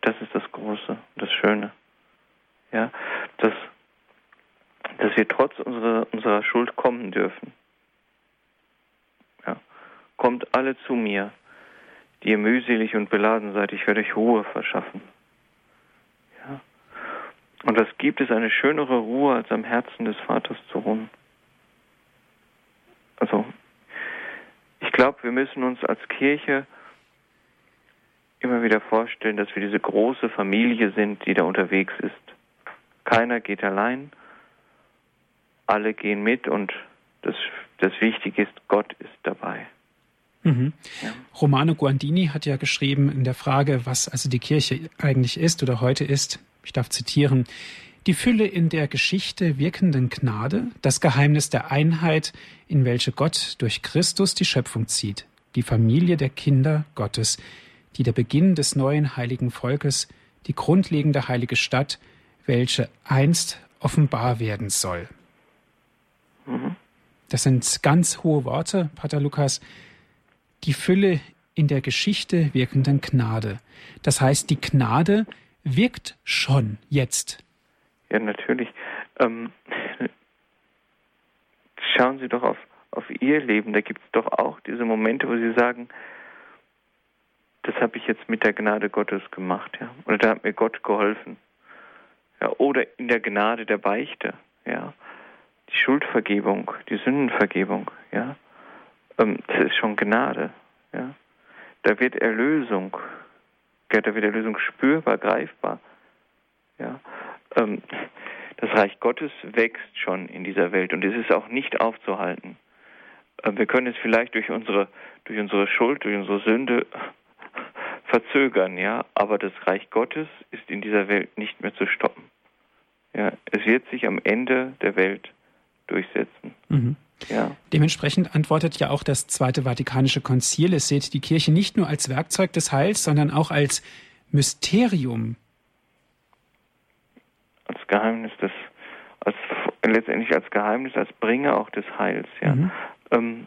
Das ist das Große, das Schöne. Ja, dass, dass wir trotz unserer, unserer Schuld kommen dürfen. Kommt alle zu mir, die ihr mühselig und beladen seid, ich werde euch Ruhe verschaffen. Ja. Und was gibt es eine schönere Ruhe, als am Herzen des Vaters zu ruhen? Also, ich glaube, wir müssen uns als Kirche immer wieder vorstellen, dass wir diese große Familie sind, die da unterwegs ist. Keiner geht allein, alle gehen mit und das, das Wichtige ist, Gott ist dabei. Mhm. Ja. Romano Guandini hat ja geschrieben in der Frage, was also die Kirche eigentlich ist oder heute ist, ich darf zitieren, die Fülle in der Geschichte wirkenden Gnade, das Geheimnis der Einheit, in welche Gott durch Christus die Schöpfung zieht, die Familie der Kinder Gottes, die der Beginn des neuen heiligen Volkes, die grundlegende heilige Stadt, welche einst offenbar werden soll. Mhm. Das sind ganz hohe Worte, Pater Lukas die Fülle in der Geschichte wirkenden Gnade. Das heißt, die Gnade wirkt schon jetzt. Ja, natürlich. Ähm, schauen Sie doch auf, auf Ihr Leben. Da gibt es doch auch diese Momente, wo Sie sagen, das habe ich jetzt mit der Gnade Gottes gemacht, ja. Oder da hat mir Gott geholfen. Ja, oder in der Gnade der Beichte, ja. Die Schuldvergebung, die Sündenvergebung, ja das ist schon Gnade. Ja? Da wird Erlösung, ja, da wird Erlösung spürbar, greifbar. Ja? Ähm, das Reich Gottes wächst schon in dieser Welt und es ist auch nicht aufzuhalten. Ähm, wir können es vielleicht durch unsere, durch unsere Schuld, durch unsere Sünde verzögern, ja, aber das Reich Gottes ist in dieser Welt nicht mehr zu stoppen. Ja, es wird sich am Ende der Welt durchsetzen. Mhm. Ja. Dementsprechend antwortet ja auch das Zweite Vatikanische Konzil. Es sieht die Kirche nicht nur als Werkzeug des Heils, sondern auch als Mysterium. Als Geheimnis des, als, letztendlich als Geheimnis, als Bringer auch des Heils, ja. Mhm. Ähm,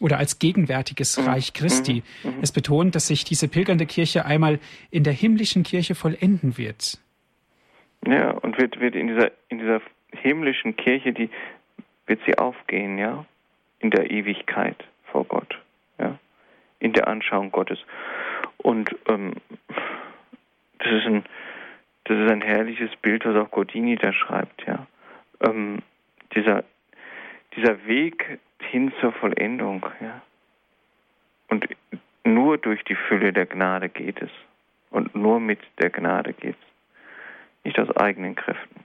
oder als gegenwärtiges mhm. Reich Christi. Mhm. Mhm. Es betont, dass sich diese pilgernde Kirche einmal in der himmlischen Kirche vollenden wird. Ja, und wird, wird in, dieser, in dieser himmlischen Kirche, die wird sie aufgehen, ja, in der Ewigkeit vor Gott, ja, in der Anschauung Gottes. Und ähm, das ist ein, das ist ein herrliches Bild, was auch Godini da schreibt, ja. Ähm, dieser, dieser Weg hin zur Vollendung, ja. Und nur durch die Fülle der Gnade geht es. Und nur mit der Gnade geht es. Nicht aus eigenen Kräften.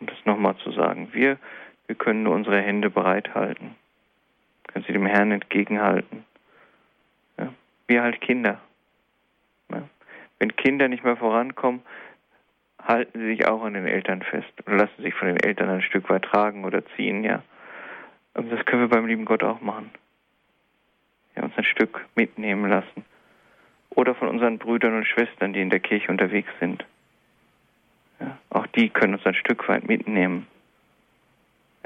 Um das nochmal zu sagen. Wir, wir können nur unsere Hände bereithalten. Können sie dem Herrn entgegenhalten. Ja. Wir halt Kinder. Ja. Wenn Kinder nicht mehr vorankommen, halten sie sich auch an den Eltern fest und lassen sich von den Eltern ein Stück weit tragen oder ziehen, ja. Und das können wir beim lieben Gott auch machen. Ja, uns ein Stück mitnehmen lassen. Oder von unseren Brüdern und Schwestern, die in der Kirche unterwegs sind. Ja, auch die können uns ein Stück weit mitnehmen.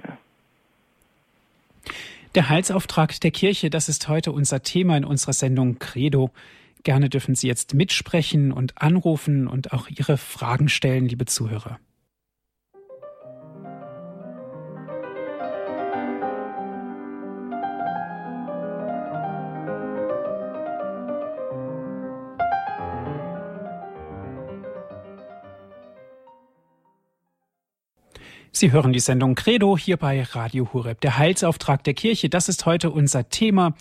Ja. Der Heilsauftrag der Kirche, das ist heute unser Thema in unserer Sendung Credo. Gerne dürfen Sie jetzt mitsprechen und anrufen und auch Ihre Fragen stellen, liebe Zuhörer. Sie hören die Sendung Credo hier bei Radio Hureb. Der Heilsauftrag der Kirche, das ist heute unser Thema.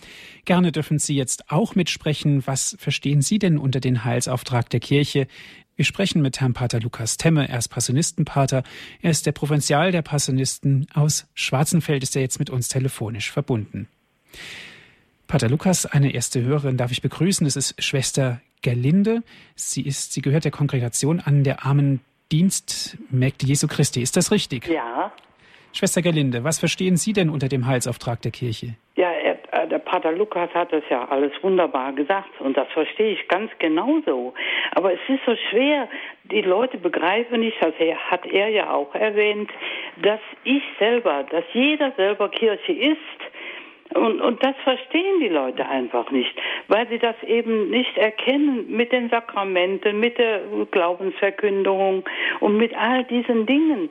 Gerne dürfen Sie jetzt auch mitsprechen. Was verstehen Sie denn unter den Heilsauftrag der Kirche? Wir sprechen mit Herrn Pater Lukas Temme. Er ist Passionistenpater. Er ist der Provinzial der Passionisten aus Schwarzenfeld. Ist er jetzt mit uns telefonisch verbunden? Pater Lukas, eine erste Hörerin darf ich begrüßen. Das ist Schwester Gerlinde. Sie ist, sie gehört der Kongregation an der armen Dienstmägde Jesu Christi. Ist das richtig? Ja. Schwester Gerlinde, was verstehen Sie denn unter dem Heilsauftrag der Kirche? Ja, er, äh, der Pater Lukas hat das ja alles wunderbar gesagt und das verstehe ich ganz genauso. Aber es ist so schwer, die Leute begreifen nicht, das hat er ja auch erwähnt, dass ich selber, dass jeder selber Kirche ist und, und das verstehen die Leute einfach nicht, weil sie das eben nicht erkennen mit den Sakramenten, mit der Glaubensverkündung und mit all diesen Dingen.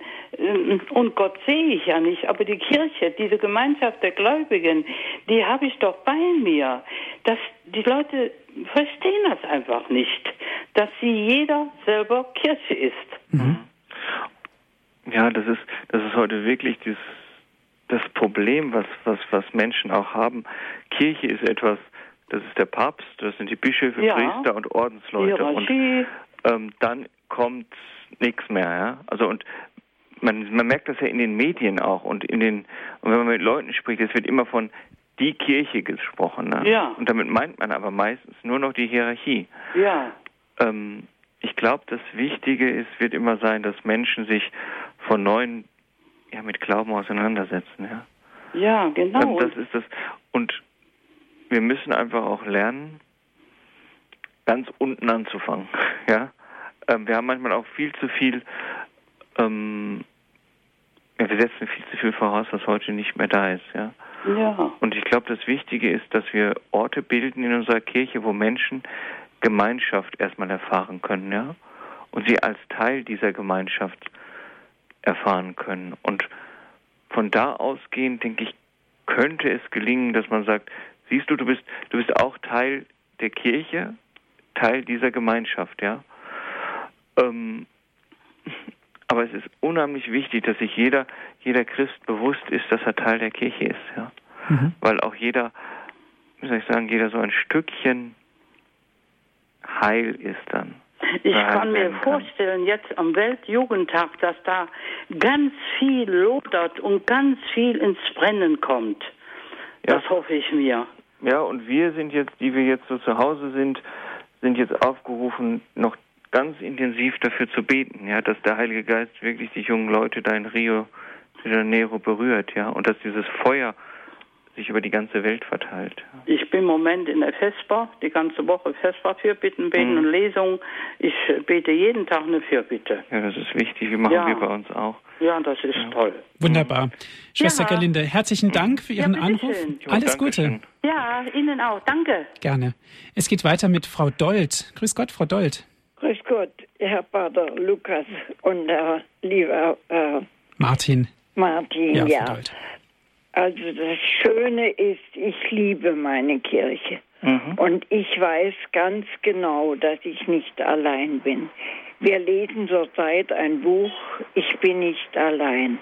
Und Gott sehe ich ja nicht, aber die Kirche, diese Gemeinschaft der Gläubigen, die habe ich doch bei mir. Das, die Leute verstehen das einfach nicht, dass sie jeder selber Kirche ist. Mhm. Ja, das ist, das ist heute wirklich dieses das Problem, was, was, was Menschen auch haben. Kirche ist etwas, das ist der Papst, das sind die Bischöfe, ja. Priester und Ordensleute. Hierarchie. Und ähm, dann kommt nichts mehr. Ja? Also und man, man merkt das ja in den Medien auch und in den und wenn man mit Leuten spricht, es wird immer von die Kirche gesprochen. Ne? Ja. Und damit meint man aber meistens nur noch die Hierarchie. Ja. Ähm, ich glaube, das Wichtige ist, wird immer sein, dass Menschen sich von neuen ja, mit Glauben auseinandersetzen, ja. Ja, genau. Das ist das. Und wir müssen einfach auch lernen, ganz unten anzufangen, <laughs> ja. Ähm, wir haben manchmal auch viel zu viel, ähm, ja, wir setzen viel zu viel voraus, was heute nicht mehr da ist, ja. Ja. Und ich glaube, das Wichtige ist, dass wir Orte bilden in unserer Kirche, wo Menschen Gemeinschaft erstmal erfahren können, ja. Und sie als Teil dieser Gemeinschaft erfahren können. Und von da ausgehend, denke ich, könnte es gelingen, dass man sagt, siehst du, du bist, du bist auch Teil der Kirche, Teil dieser Gemeinschaft, ja. Ähm, aber es ist unheimlich wichtig, dass sich jeder, jeder Christ bewusst ist, dass er Teil der Kirche ist, ja. Mhm. Weil auch jeder, wie soll ich sagen, jeder so ein Stückchen Heil ist dann. Ich kann mir vorstellen, jetzt am Weltjugendtag, dass da ganz viel lodert und ganz viel ins Brennen kommt. Ja. Das hoffe ich mir. Ja, und wir sind jetzt, die wir jetzt so zu Hause sind, sind jetzt aufgerufen, noch ganz intensiv dafür zu beten, ja, dass der Heilige Geist wirklich die jungen Leute da in Rio de Janeiro berührt, ja, und dass dieses Feuer sich über die ganze Welt verteilt. Ich bin im Moment in der Vesper, die ganze Woche Vesper, Fürbitten, Beten mhm. und Lesung. Ich bete jeden Tag eine Fürbitte. Ja, das ist wichtig. Wie machen ja. wir bei uns auch. Ja, das ist ja. toll. Wunderbar. Schwester ja. Gerlinde, herzlichen Dank für Ihren Anruf. Schön. Alles Gute. Ja, Ihnen auch. Danke. Gerne. Es geht weiter mit Frau Dold. Grüß Gott, Frau Dold. Grüß Gott, Herr Pater Lukas und Herr lieber äh, Martin. Martin, ja. Also das Schöne ist, ich liebe meine Kirche. Mhm. Und ich weiß ganz genau, dass ich nicht allein bin. Wir lesen zurzeit ein Buch, Ich bin nicht allein.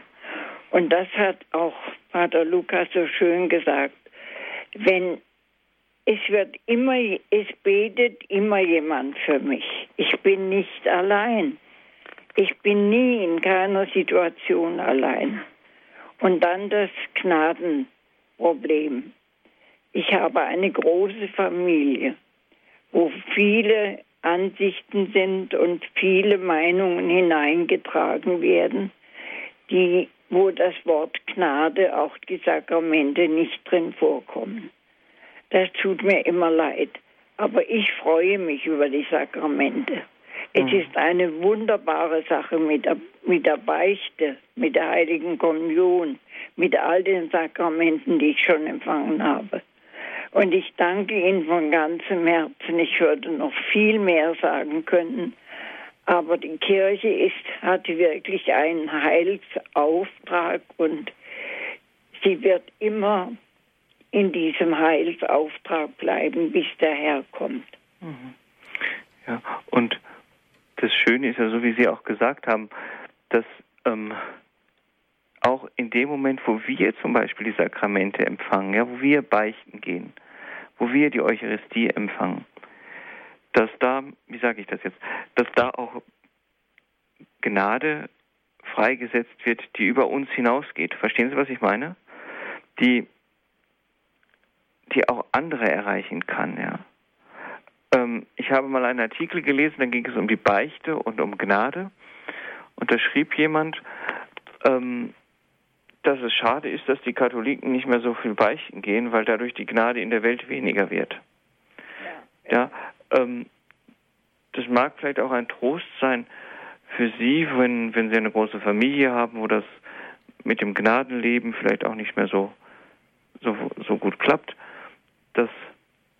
Und das hat auch Pater Lukas so schön gesagt. Wenn es wird immer, es betet immer jemand für mich. Ich bin nicht allein. Ich bin nie in keiner Situation allein. Und dann das Gnadenproblem. Ich habe eine große Familie, wo viele Ansichten sind und viele Meinungen hineingetragen werden, die, wo das Wort Gnade, auch die Sakramente nicht drin vorkommen. Das tut mir immer leid. Aber ich freue mich über die Sakramente. Es mhm. ist eine wunderbare Sache mit der, mit der Beichte, mit der Heiligen Kommunion, mit all den Sakramenten, die ich schon empfangen habe. Und ich danke Ihnen von ganzem Herzen. Ich würde noch viel mehr sagen können. Aber die Kirche ist, hat wirklich einen Heilsauftrag und sie wird immer in diesem Heilsauftrag bleiben, bis der Herr kommt. Mhm. Ja, und das Schöne ist ja, so wie Sie auch gesagt haben, dass ähm, auch in dem Moment, wo wir zum Beispiel die Sakramente empfangen, ja, wo wir beichten gehen, wo wir die Eucharistie empfangen, dass da, wie sage ich das jetzt, dass da auch Gnade freigesetzt wird, die über uns hinausgeht. Verstehen Sie, was ich meine? Die, die auch andere erreichen kann, ja. Ähm, ich habe mal einen Artikel gelesen, da ging es um die Beichte und um Gnade. Und da schrieb jemand, ähm, dass es schade ist, dass die Katholiken nicht mehr so viel beichten gehen, weil dadurch die Gnade in der Welt weniger wird. Ja, ähm, das mag vielleicht auch ein Trost sein für Sie, wenn, wenn Sie eine große Familie haben, wo das mit dem Gnadenleben vielleicht auch nicht mehr so, so, so gut klappt, dass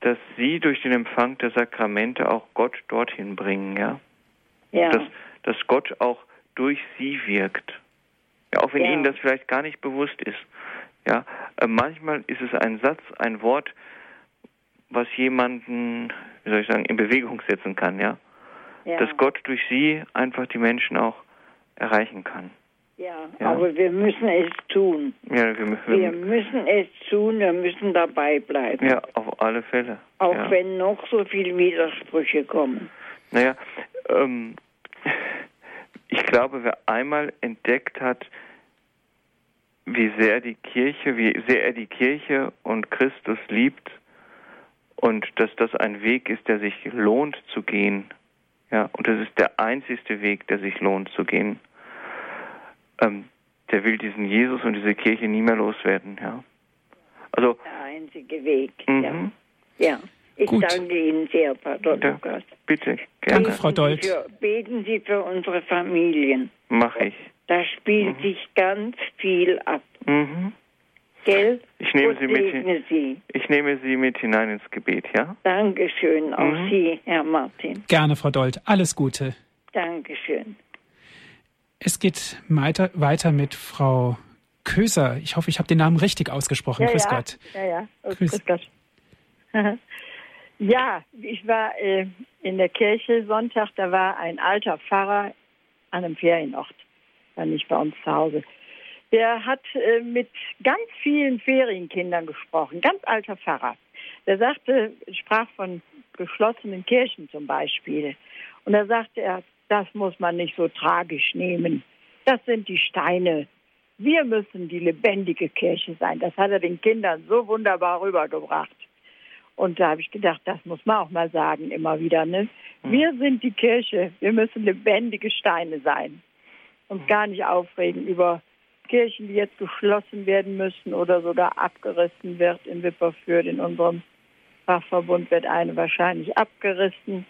dass sie durch den Empfang der Sakramente auch Gott dorthin bringen, ja. ja. Dass, dass Gott auch durch sie wirkt. Ja, auch wenn ja. ihnen das vielleicht gar nicht bewusst ist. Ja, äh, manchmal ist es ein Satz, ein Wort, was jemanden, wie soll ich sagen, in Bewegung setzen kann, ja. ja. Dass Gott durch sie einfach die Menschen auch erreichen kann. Ja, ja, aber wir müssen es tun. Ja, wir, wir, wir, müssen es tun, wir müssen dabei bleiben. Ja, auf alle Fälle. Auch ja. wenn noch so viele Widersprüche kommen. Naja, ähm, ich glaube, wer einmal entdeckt hat, wie sehr die Kirche, wie sehr er die Kirche und Christus liebt und dass das ein Weg ist, der sich lohnt zu gehen. Ja, und das ist der einzigste Weg, der sich lohnt zu gehen ähm, der will diesen Jesus und diese Kirche nie mehr loswerden. Ja. Also, der einzige Weg. Mhm. Ja. ja. Ich Gut. danke Ihnen sehr, Pater ja, Lukas. Bitte, gerne. Danke, Frau Dold. Für, beten Sie für unsere Familien. Mach ich. Da spielt mhm. sich ganz viel ab. Mhm. Gell? Ich nehme Sie mit, Sie. ich nehme Sie mit hinein ins Gebet, ja? Dankeschön, auch mhm. Sie, Herr Martin. Gerne, Frau Dold. Alles Gute. Dankeschön. Es geht weiter, weiter mit Frau Köser. Ich hoffe, ich habe den Namen richtig ausgesprochen. Ja, Grüß ja. Gott. Ja, ja. Oh, grüß. grüß Gott. <laughs> ja, ich war äh, in der Kirche Sonntag, da war ein alter Pfarrer an einem Ferienort, war nicht bei uns zu Hause. Der hat äh, mit ganz vielen Ferienkindern gesprochen, ganz alter Pfarrer. Der sagte, sprach von geschlossenen Kirchen zum Beispiel. Und da sagte er, das muss man nicht so tragisch nehmen. Das sind die Steine. Wir müssen die lebendige Kirche sein. Das hat er den Kindern so wunderbar rübergebracht. Und da habe ich gedacht, das muss man auch mal sagen, immer wieder. Ne? Mhm. Wir sind die Kirche. Wir müssen lebendige Steine sein. Uns gar nicht aufregen über Kirchen, die jetzt geschlossen werden müssen oder sogar abgerissen wird in Wipperfürth. In unserem Fachverbund wird eine wahrscheinlich abgerissen.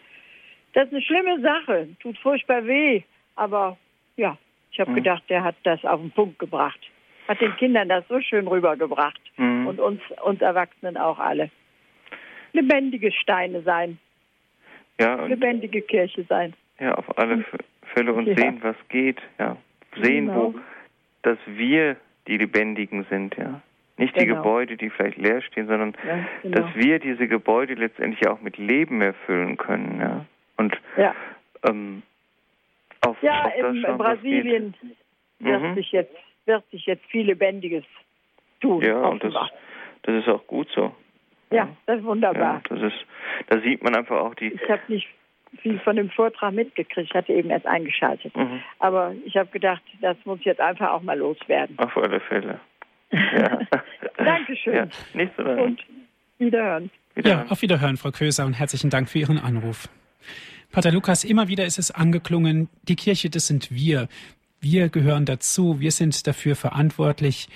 Das ist eine schlimme Sache, tut furchtbar weh. Aber ja, ich habe mhm. gedacht, der hat das auf den Punkt gebracht. Hat den Kindern das so schön rübergebracht. Mhm. Und uns, uns Erwachsenen auch alle. Lebendige Steine sein. Ja, lebendige Kirche sein. Ja, auf alle Fälle und ja. sehen, was geht. Ja, sehen, genau. wo, dass wir die Lebendigen sind. Ja, nicht genau. die Gebäude, die vielleicht leer stehen, sondern ja, genau. dass wir diese Gebäude letztendlich auch mit Leben erfüllen können. Ja, und ja. Ähm, auf, ja, auf in, in Brasilien wird mhm. sich jetzt wird sich jetzt viel Lebendiges tun. Ja, und das, das ist auch gut so. Ja, das ist wunderbar. Ja, das ist, da sieht man einfach auch die. Ich habe nicht viel von dem Vortrag mitgekriegt. Ich hatte eben erst eingeschaltet. Mhm. Aber ich habe gedacht, das muss jetzt einfach auch mal loswerden. Auf alle Fälle. <laughs> Ja. Dankeschön. Ja, nicht so Und wiederhören. wiederhören. Ja, auf Wiederhören, Frau Köser, und herzlichen Dank für Ihren Anruf. Pater Lukas, immer wieder ist es angeklungen, die Kirche, das sind wir. Wir gehören dazu, wir sind dafür verantwortlich.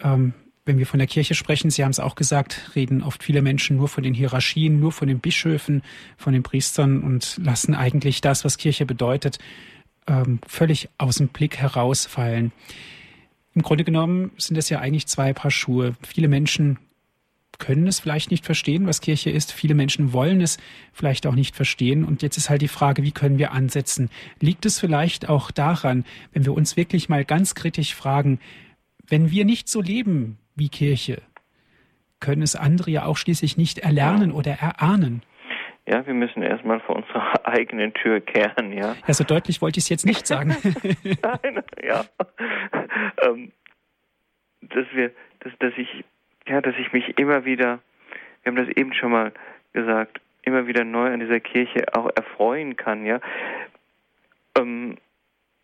Ähm, wenn wir von der Kirche sprechen, Sie haben es auch gesagt, reden oft viele Menschen nur von den Hierarchien, nur von den Bischöfen, von den Priestern und lassen eigentlich das, was Kirche bedeutet, ähm, völlig aus dem Blick herausfallen. Im Grunde genommen sind es ja eigentlich zwei Paar Schuhe. Viele Menschen können es vielleicht nicht verstehen, was Kirche ist. Viele Menschen wollen es vielleicht auch nicht verstehen. Und jetzt ist halt die Frage, wie können wir ansetzen? Liegt es vielleicht auch daran, wenn wir uns wirklich mal ganz kritisch fragen, wenn wir nicht so leben, wie Kirche, können es andere ja auch schließlich nicht erlernen oder erahnen. Ja, wir müssen erstmal vor unserer <laughs> eigenen Tür kehren, ja. Ja, so deutlich wollte ich es jetzt nicht sagen. <laughs> Nein, ja. <laughs> Ähm, dass wir, dass, dass ich, ja, dass ich mich immer wieder, wir haben das eben schon mal gesagt, immer wieder neu an dieser Kirche auch erfreuen kann, ja. Ähm,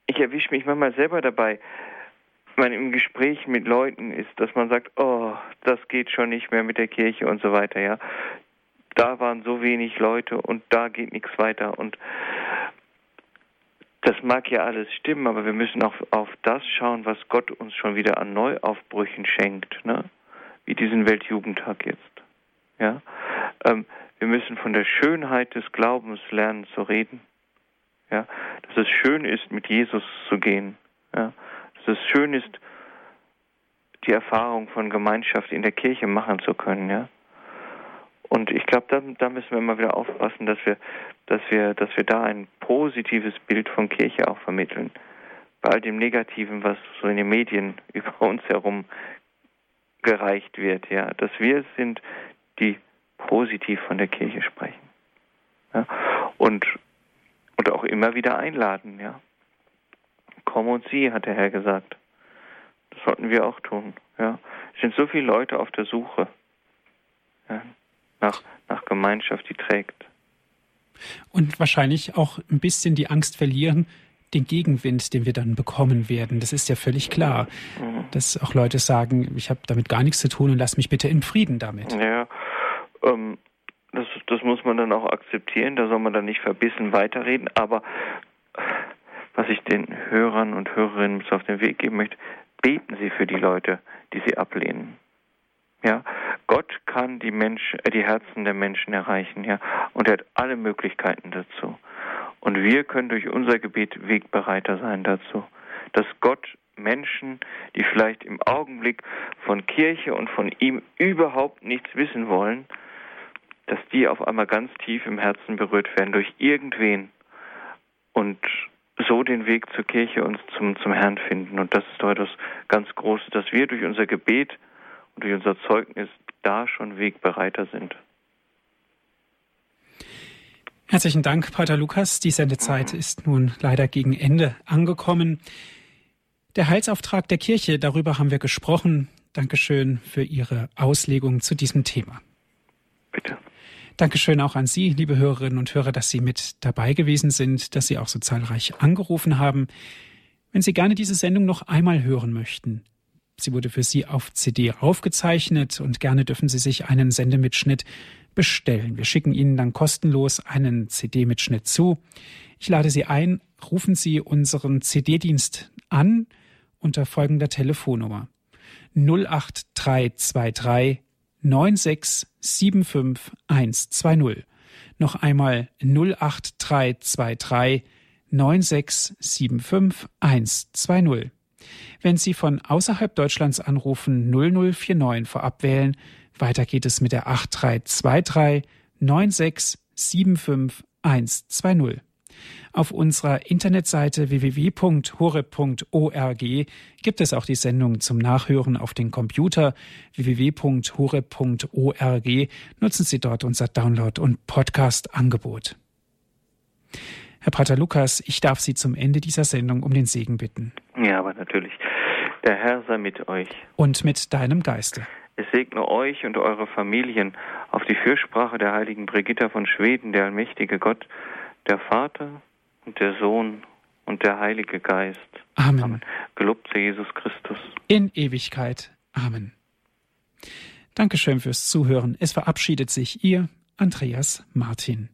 ich erwische mich manchmal selber dabei, man im Gespräch mit Leuten ist, dass man sagt, oh, das geht schon nicht mehr mit der Kirche und so weiter, ja. Da waren so wenig Leute und da geht nichts weiter und das mag ja alles stimmen, aber wir müssen auch auf das schauen, was Gott uns schon wieder an Neuaufbrüchen schenkt, ne? Wie diesen Weltjugendtag jetzt, ja. Ähm, wir müssen von der Schönheit des Glaubens lernen zu reden, ja. Dass es schön ist, mit Jesus zu gehen, ja dass es schön ist, die Erfahrung von Gemeinschaft in der Kirche machen zu können, ja. Und ich glaube, da, da, müssen wir immer wieder aufpassen, dass wir, dass wir, dass wir da ein positives Bild von Kirche auch vermitteln. Bei all dem Negativen, was so in den Medien <laughs> über uns herum gereicht wird, ja, dass wir es sind, die positiv von der Kirche sprechen. Ja? Und, und auch immer wieder einladen, ja. Komm und sieh, hat der Herr gesagt. Das sollten wir auch tun. Ja. Es sind so viele Leute auf der Suche ja, nach, nach Gemeinschaft, die trägt. Und wahrscheinlich auch ein bisschen die Angst verlieren, den Gegenwind, den wir dann bekommen werden. Das ist ja völlig klar, mhm. dass auch Leute sagen, ich habe damit gar nichts zu tun und lass mich bitte in Frieden damit. Ja, ähm, das, das muss man dann auch akzeptieren, da soll man dann nicht verbissen weiterreden, aber was ich den Hörern und Hörerinnen auf den Weg geben möchte, beten Sie für die Leute, die Sie ablehnen. Ja, Gott kann die Menschen, äh, die Herzen der Menschen erreichen, ja, und er hat alle Möglichkeiten dazu. Und wir können durch unser Gebet Wegbereiter sein dazu, dass Gott Menschen, die vielleicht im Augenblick von Kirche und von ihm überhaupt nichts wissen wollen, dass die auf einmal ganz tief im Herzen berührt werden durch irgendwen und so den Weg zur Kirche und zum, zum Herrn finden. Und das ist doch etwas ganz Großes, dass wir durch unser Gebet und durch unser Zeugnis da schon Wegbereiter sind. Herzlichen Dank, Pater Lukas. Die Sendezeit ist nun leider gegen Ende angekommen. Der Heilsauftrag der Kirche, darüber haben wir gesprochen. Dankeschön für Ihre Auslegung zu diesem Thema. Bitte. Dankeschön auch an Sie, liebe Hörerinnen und Hörer, dass Sie mit dabei gewesen sind, dass Sie auch so zahlreich angerufen haben. Wenn Sie gerne diese Sendung noch einmal hören möchten, sie wurde für Sie auf CD aufgezeichnet und gerne dürfen Sie sich einen Sendemitschnitt bestellen. Wir schicken Ihnen dann kostenlos einen CD-Mitschnitt zu. Ich lade Sie ein, rufen Sie unseren CD-Dienst an unter folgender Telefonnummer 08323 9675120. Noch einmal 08323 9675120. Wenn Sie von außerhalb Deutschlands anrufen, 0049 vorab wählen. Weiter geht es mit der 8323 9675120. Auf unserer Internetseite www.hore.org gibt es auch die Sendung zum Nachhören auf den Computer www.hore.org. Nutzen Sie dort unser Download- und Podcast-Angebot. Herr Pater Lukas, ich darf Sie zum Ende dieser Sendung um den Segen bitten. Ja, aber natürlich. Der Herr sei mit euch. Und mit deinem Geiste. Es segne euch und eure Familien auf die Fürsprache der heiligen Brigitta von Schweden, der allmächtige Gott, der Vater und der Sohn und der Heilige Geist. Amen. Amen. Gelobt sei Jesus Christus. In Ewigkeit. Amen. Dankeschön fürs Zuhören. Es verabschiedet sich Ihr Andreas Martin.